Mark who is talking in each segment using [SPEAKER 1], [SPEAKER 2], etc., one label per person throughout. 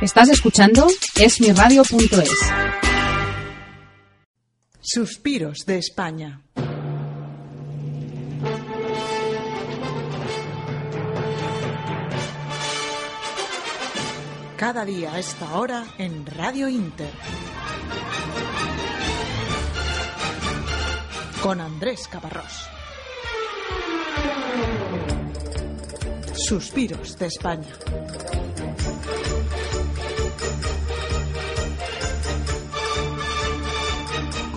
[SPEAKER 1] Estás escuchando esmiradio.es.
[SPEAKER 2] Suspiros de España. Cada día a esta hora en Radio Inter. Con Andrés Caparrós. Suspiros de España.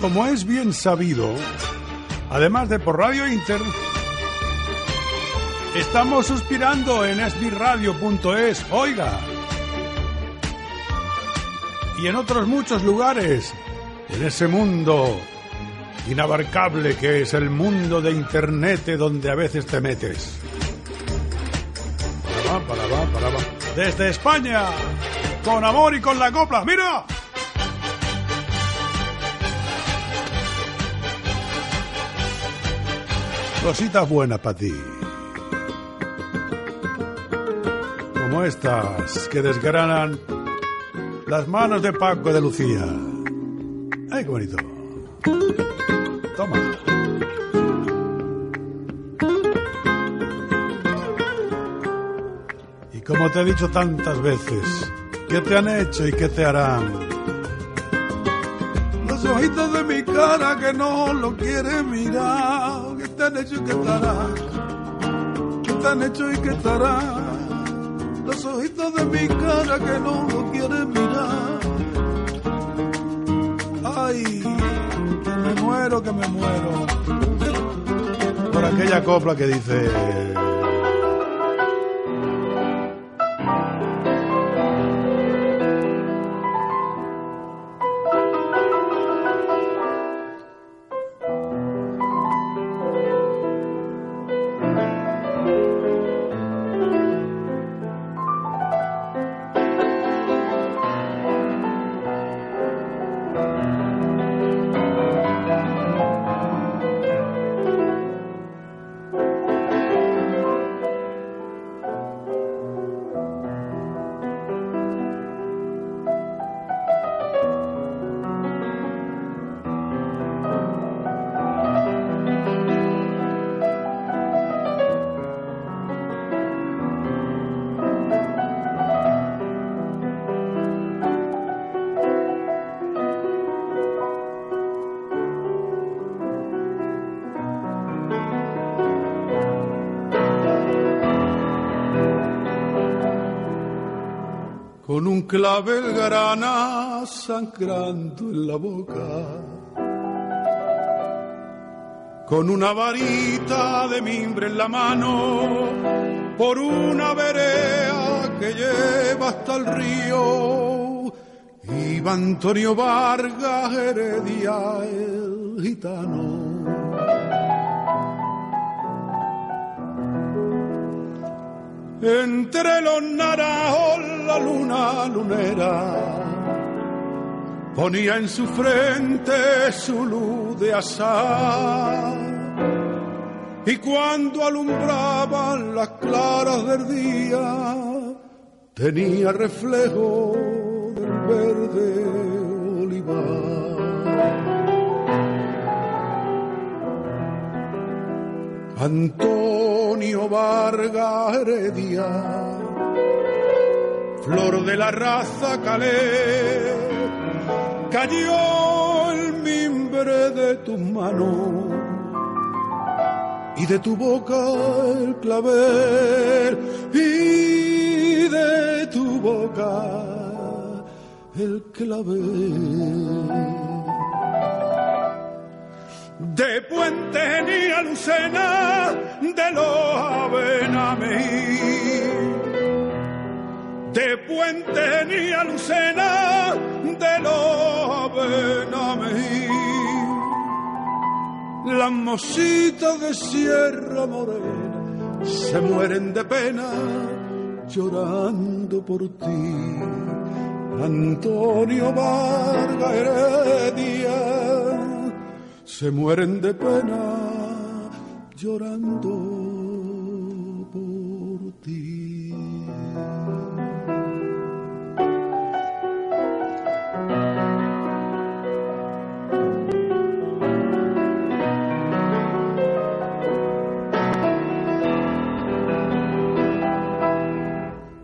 [SPEAKER 3] Como es bien sabido, además de por Radio Inter, estamos suspirando en esbirradio.es, oiga, y en otros muchos lugares, en ese mundo inabarcable que es el mundo de Internet donde a veces te metes. Para va, para va, para va. Desde España, con amor y con la copla, mira. Cositas buenas para ti. Como estas que desgranan las manos de Paco de Lucía. ¡Ay, qué bonito! Toma. Y como te he dicho tantas veces, ¿qué te han hecho y qué te harán? Los ojitos de mi cara que no lo quieren mirar. ¿Qué te han hecho y qué harán? ¿Qué te han hecho y qué harán? Los ojitos de mi cara que no lo quieren mirar. Ay, que me muero, que me muero. Por aquella copla que dice... con un clavel grana sangrando en la boca, con una varita de mimbre en la mano, por una verea que lleva hasta el río, iba Antonio Vargas Heredia el gitano. Entre los naranjos la luna lunera ponía en su frente su luz de azar. Y cuando alumbraban las claras del día, tenía reflejo del verde olivar. Antonio Vargas Heredia, flor de la raza calé, cayó el mimbre de tus manos y de tu boca el clavel y de tu boca el clavel de Puente ni a Lucena, de los Abenameí, de Puente ni Alucena, de los Benamejí. Las mositas de Sierra Morena se mueren de pena llorando por ti. Antonio Vargas Heredia se mueren de pena llorando por ti.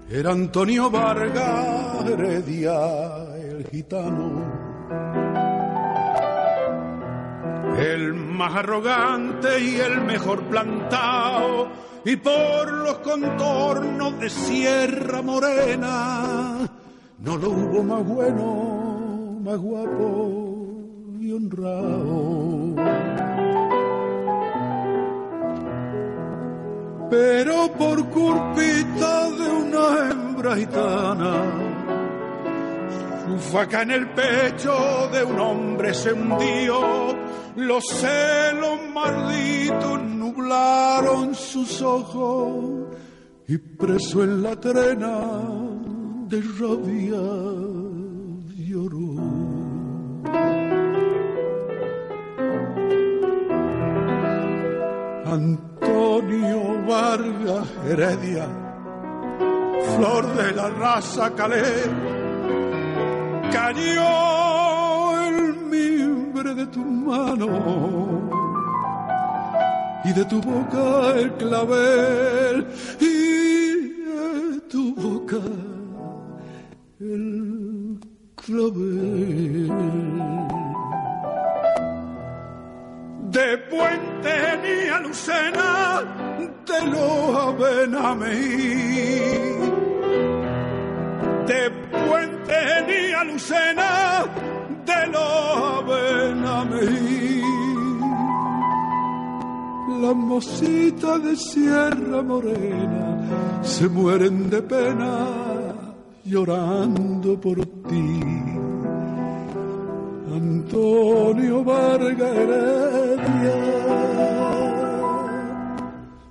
[SPEAKER 3] Era Antonio Vargas Heredia, el gitano el más arrogante y el mejor plantado, y por los contornos de Sierra Morena, no lo hubo más bueno, más guapo y honrado. Pero por culpita de una hembra gitana, su faca en el pecho de un hombre se hundió los celos malditos nublaron sus ojos y preso en la trena de rabia lloró. Antonio Vargas Heredia, flor de la raza calé, cayó el mimbre de tu mano y de tu boca el clavel y de tu boca el clavel. De Puente ni a Lucena, de los Benamejí. De Puente ni a Lucena, de los Las mositas de Sierra Morena se mueren de pena llorando por ti. Antonio Vargas Heredia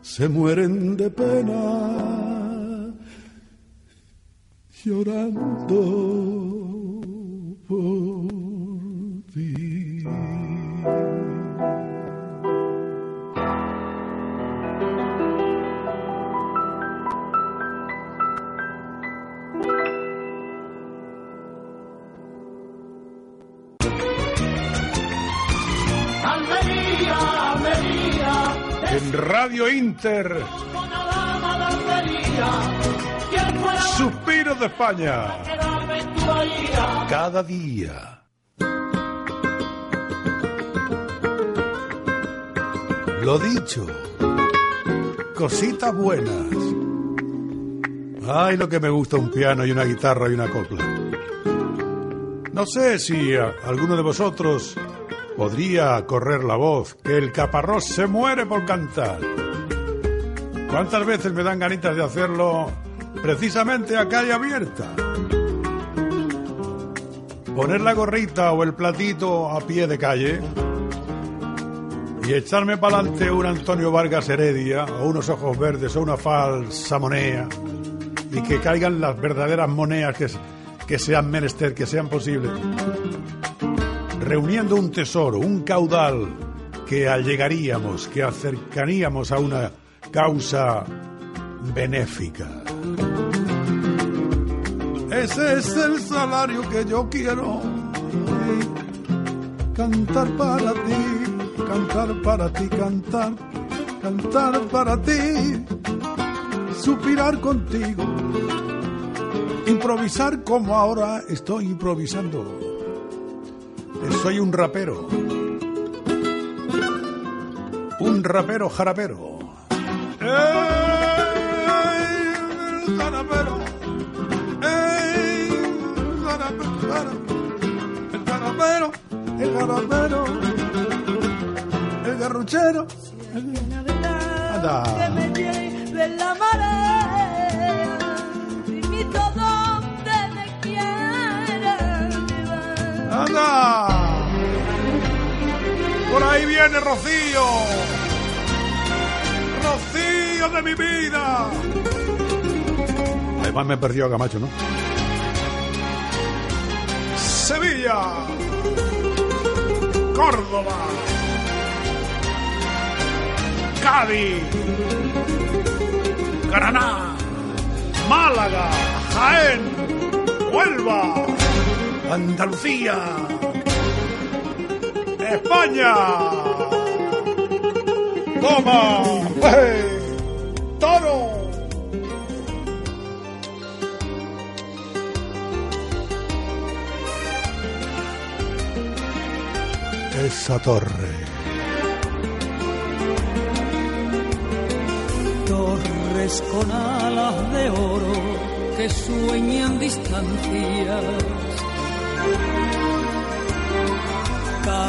[SPEAKER 3] se mueren de pena llorando por En Radio Inter, Suspiro de España, cada día. Lo dicho, cositas buenas. Ay, lo que me gusta un piano y una guitarra y una copla. No sé si alguno de vosotros podría correr la voz que el caparrós se muere por cantar. ¿Cuántas veces me dan ganitas de hacerlo precisamente a calle abierta? Poner la gorrita o el platito a pie de calle y echarme para adelante un Antonio Vargas Heredia o unos ojos verdes o una falsa moneda y que caigan las verdaderas monedas que, que sean menester, que sean posibles reuniendo un tesoro, un caudal que allegaríamos, que acercaríamos a una causa benéfica. Ese es el salario que yo quiero. Cantar para ti, cantar para ti, cantar, cantar para ti, suspirar contigo, improvisar como ahora estoy improvisando. Soy un rapero. Un rapero jarapero. ¡Ey, el jarapero! ¡Ey, el jarapero! El jarapero, el jarapero, el garruchero.
[SPEAKER 4] que
[SPEAKER 3] Anda.
[SPEAKER 4] me lleve la marea y mi todo
[SPEAKER 3] Por ahí viene Rocío. Rocío de mi vida. Además me perdió a Camacho, ¿no? Sevilla. Córdoba. Cádiz. Granada. Málaga. Jaén. Huelva. Andalucía. España. Toma. Toro. Esa torre.
[SPEAKER 4] Torres con alas de oro que sueñan distancias.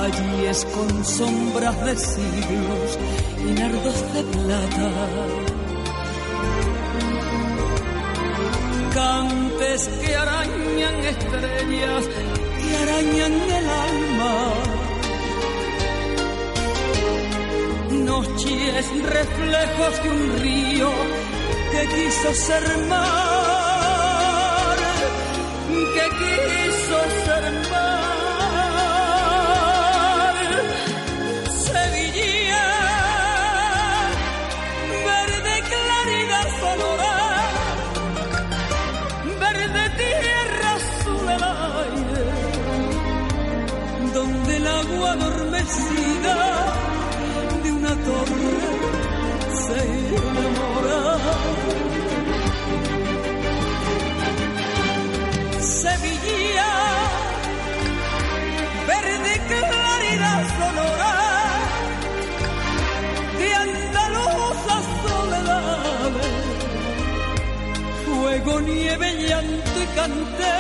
[SPEAKER 4] Calles con sombras de siglos y nardos de plata. Cantes que arañan estrellas, que arañan el alma. Noches reflejos de un río que quiso ser mar, que quiso ser fuego, nieve, llanto y canté.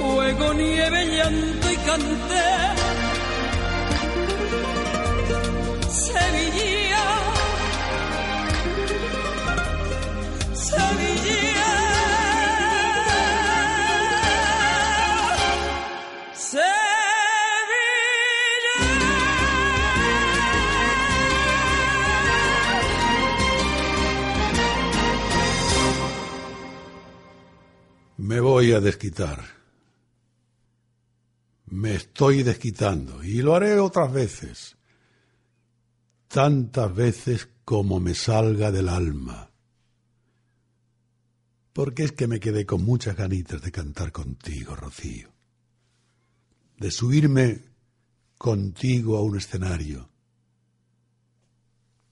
[SPEAKER 4] Fuego, nieve, llanto y canté. Sevilla, Sevilla,
[SPEAKER 3] Me voy a desquitar. Me estoy desquitando y lo haré otras veces. Tantas veces como me salga del alma. Porque es que me quedé con muchas ganitas de cantar contigo, Rocío. De subirme contigo a un escenario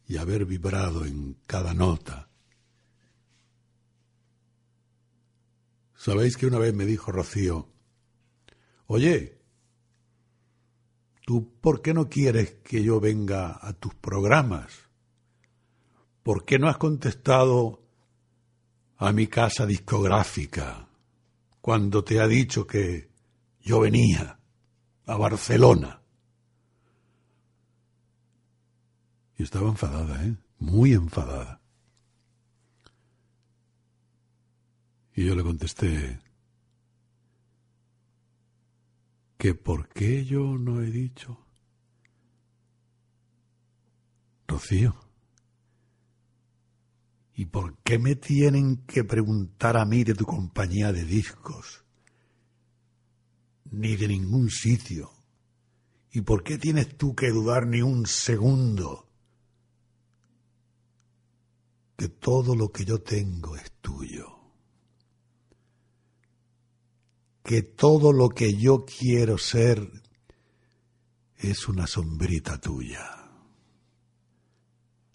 [SPEAKER 3] y haber vibrado en cada nota. Sabéis que una vez me dijo Rocío, oye, ¿tú por qué no quieres que yo venga a tus programas? ¿Por qué no has contestado a mi casa discográfica cuando te ha dicho que yo venía a Barcelona? Y estaba enfadada, ¿eh? Muy enfadada. Y yo le contesté que por qué yo no he dicho. Rocío, ¿y por qué me tienen que preguntar a mí de tu compañía de discos? Ni de ningún sitio. ¿Y por qué tienes tú que dudar ni un segundo? Que todo lo que yo tengo es tuyo. Que todo lo que yo quiero ser es una sombrita tuya.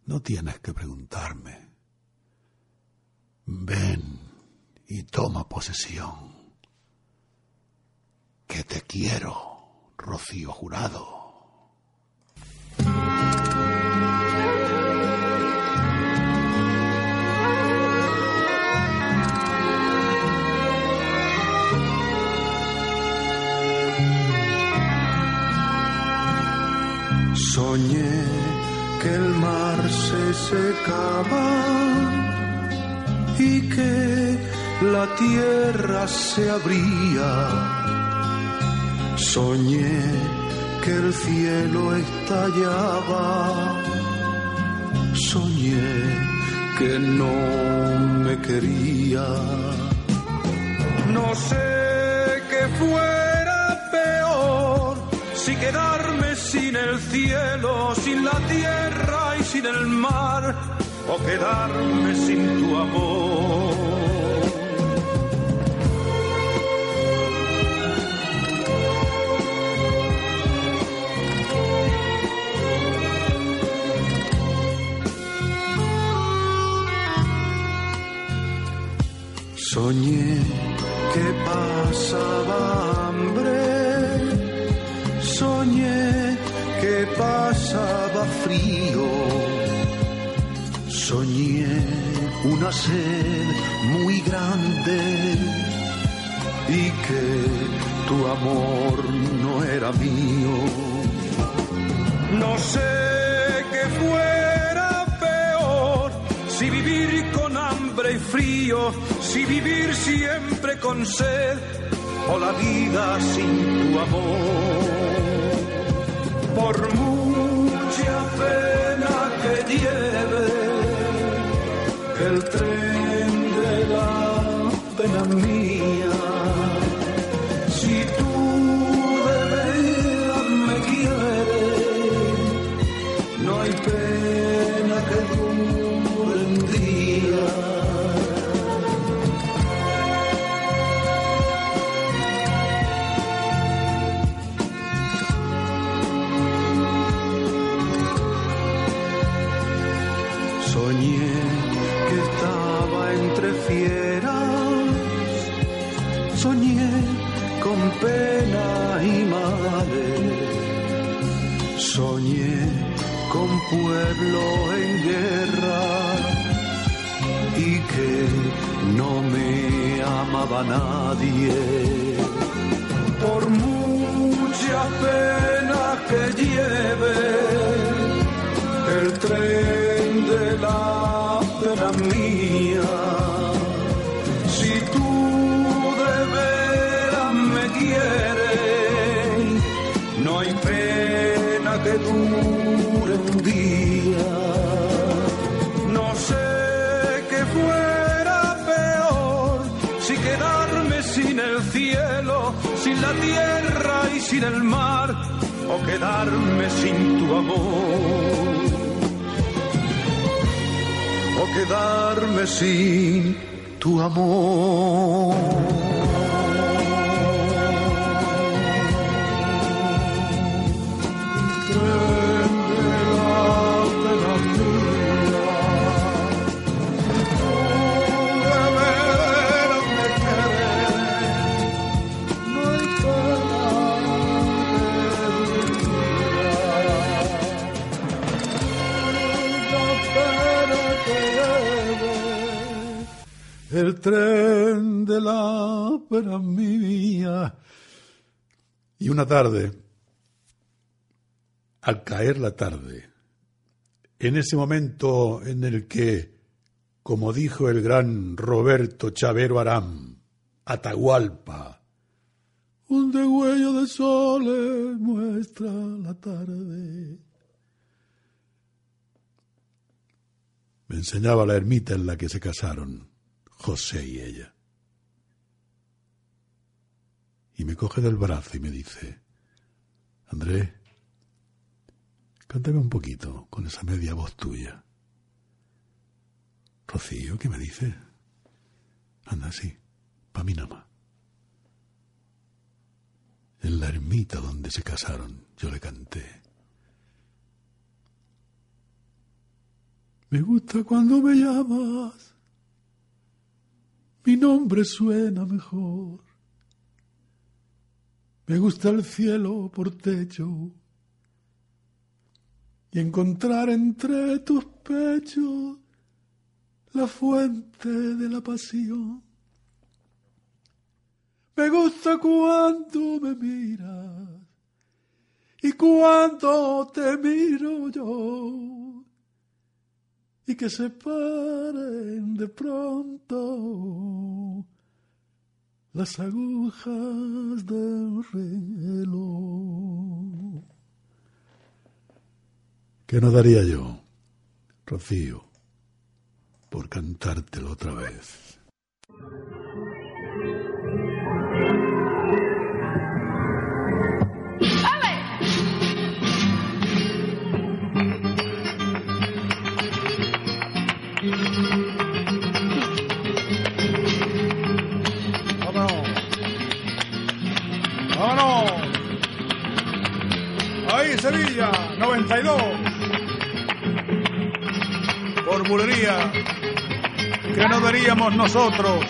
[SPEAKER 3] No tienes que preguntarme. Ven y toma posesión. Que te quiero, Rocío Jurado.
[SPEAKER 5] Soñé que el mar se secaba y que la tierra se abría. Soñé que el cielo estallaba. Soñé que no me quería. No sé qué fuera peor si el cielo, sin la tierra y sin el mar, o quedarme sin tu amor. Soñé que pasaba hambre, soñé que pasaba frío. Soñé una sed muy grande y que tu amor no era mío. No sé qué fuera peor si vivir con hambre y frío, si vivir siempre con sed o la vida sin tu amor por mucha pena que lleve el tren de la pena mía. La tierra y sin el mar, o quedarme sin tu amor o quedarme sin tu amor. Tren de la pena mía.
[SPEAKER 3] Y una tarde, al caer la tarde, en ese momento en el que, como dijo el gran Roberto Chavero Aram, Atahualpa, un degüello de soles muestra la tarde. Me enseñaba la ermita en la que se casaron José y ella. Y me coge del brazo y me dice, André, cántame un poquito con esa media voz tuya. Rocío, ¿qué me dice? Anda, sí, pa' mí nada más. En la ermita donde se casaron, yo le canté. Me gusta cuando me llamas, mi nombre suena mejor. Me gusta el cielo por techo y encontrar entre tus pechos la fuente de la pasión. Me gusta cuando me miras y cuando te miro yo y que se paren de pronto las agujas del reloj. ¿Qué no daría yo, Rocío, por cantártelo otra vez?
[SPEAKER 6] Sevilla, 92. Por bulería, ¿qué no daríamos nosotros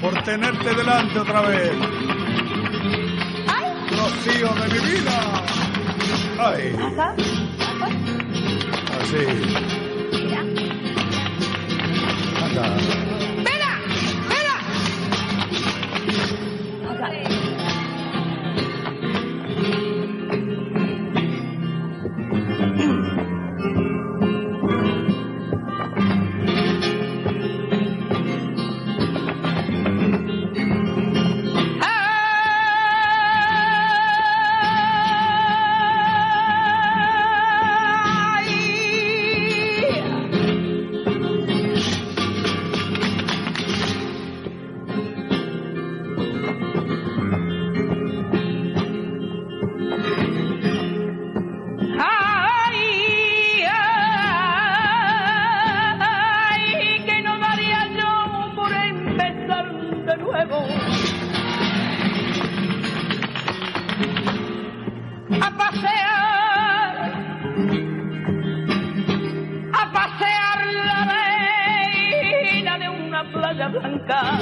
[SPEAKER 6] por tenerte delante otra vez? Rocío de mi vida. ¡Ay! Así.
[SPEAKER 7] A pasear la arena de una playa blanca.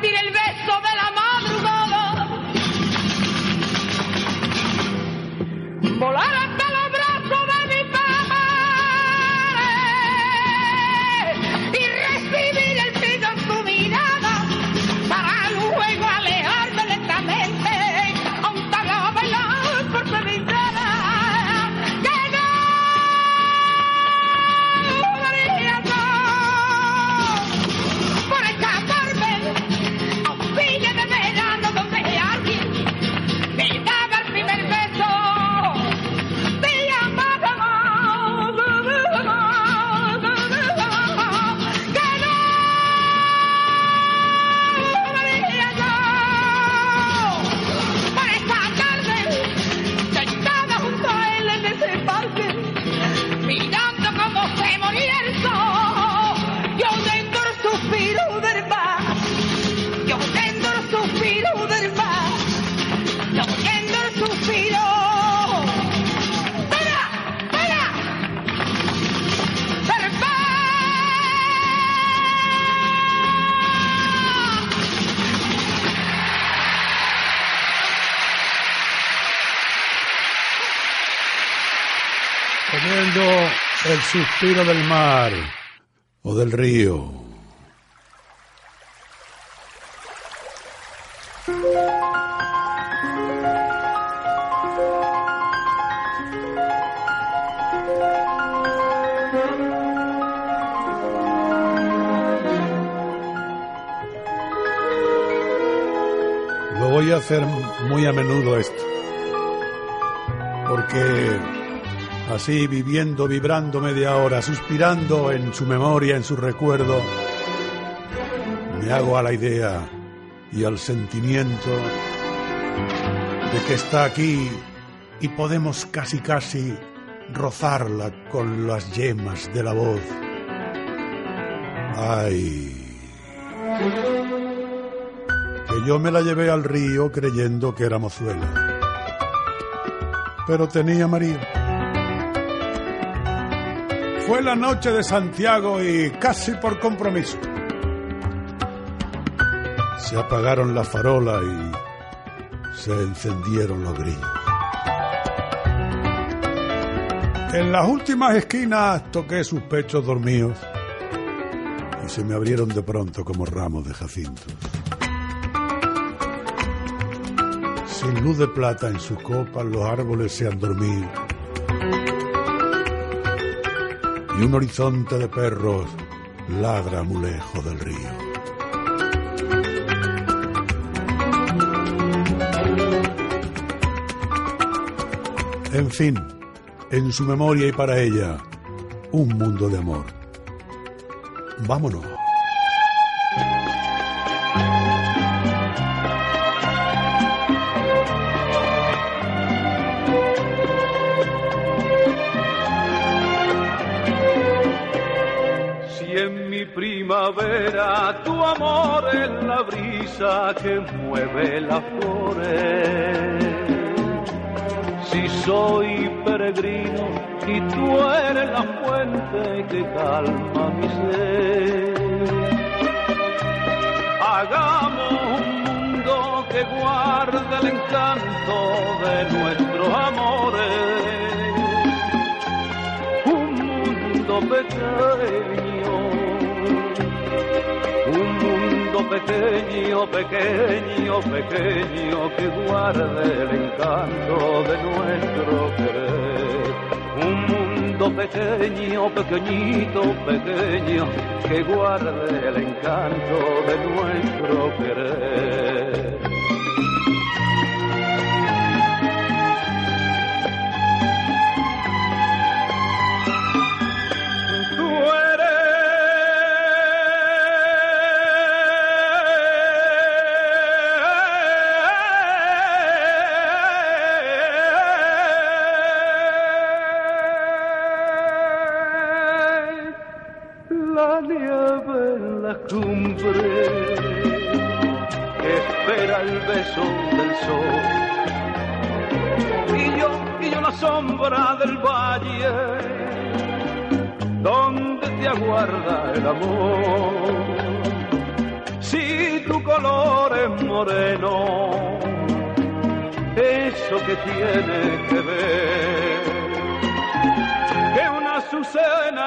[SPEAKER 7] Sentir el el suspiro del mar
[SPEAKER 3] o del río. Lo voy a hacer muy a menudo esto. Porque así viviendo, vibrando media hora, suspirando en su memoria, en su recuerdo, me hago a la idea y al sentimiento de que está aquí y podemos casi casi rozarla con las yemas de la voz. Ay, que yo me la llevé al río creyendo que era mozuela. Pero tenía marido. Fue la noche de Santiago y casi por compromiso. Se apagaron las farolas y se encendieron los grillos. En las últimas esquinas toqué sus pechos dormidos y se me abrieron de pronto como ramos de jacintos. Sin luz de plata en sus copas los árboles se han dormido y un horizonte de perros ladra muy lejos del río. En fin, en su memoria y para ella, un mundo de amor. Vámonos.
[SPEAKER 5] Tu amor es la brisa que mueve las flores. Si soy peregrino y tú eres la fuente que calma mi ser. Hagamos un mundo que guarde el encanto de nuestros amores un mundo pequeño, pequeño, pequeño, pequeño que guarde el encanto de nuestro querer. Un mundo pequeño, pequeñito, pequeño que guarde el encanto de nuestro querer.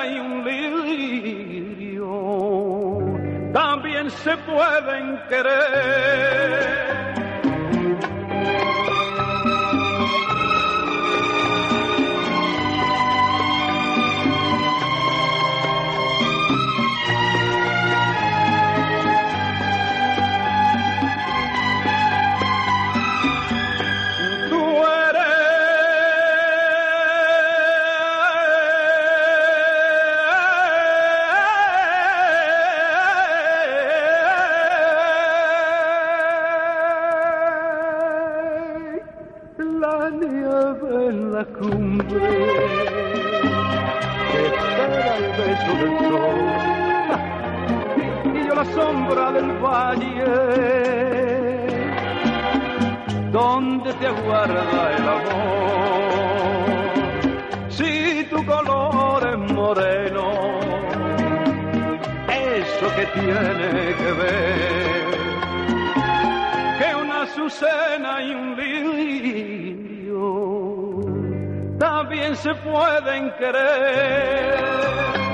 [SPEAKER 5] hay un lío, también se pueden querer. eso que tiene que ver, que una azucena y un lirio también se pueden querer.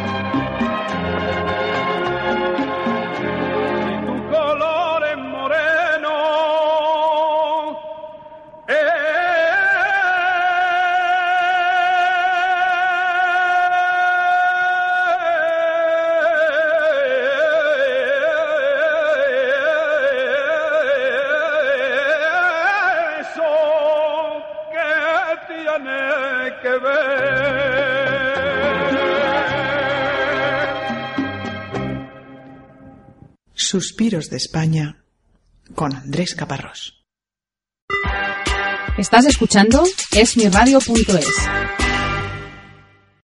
[SPEAKER 2] Suspiros de España con Andrés Caparrós.
[SPEAKER 1] ¿Estás escuchando? Esmiradio.es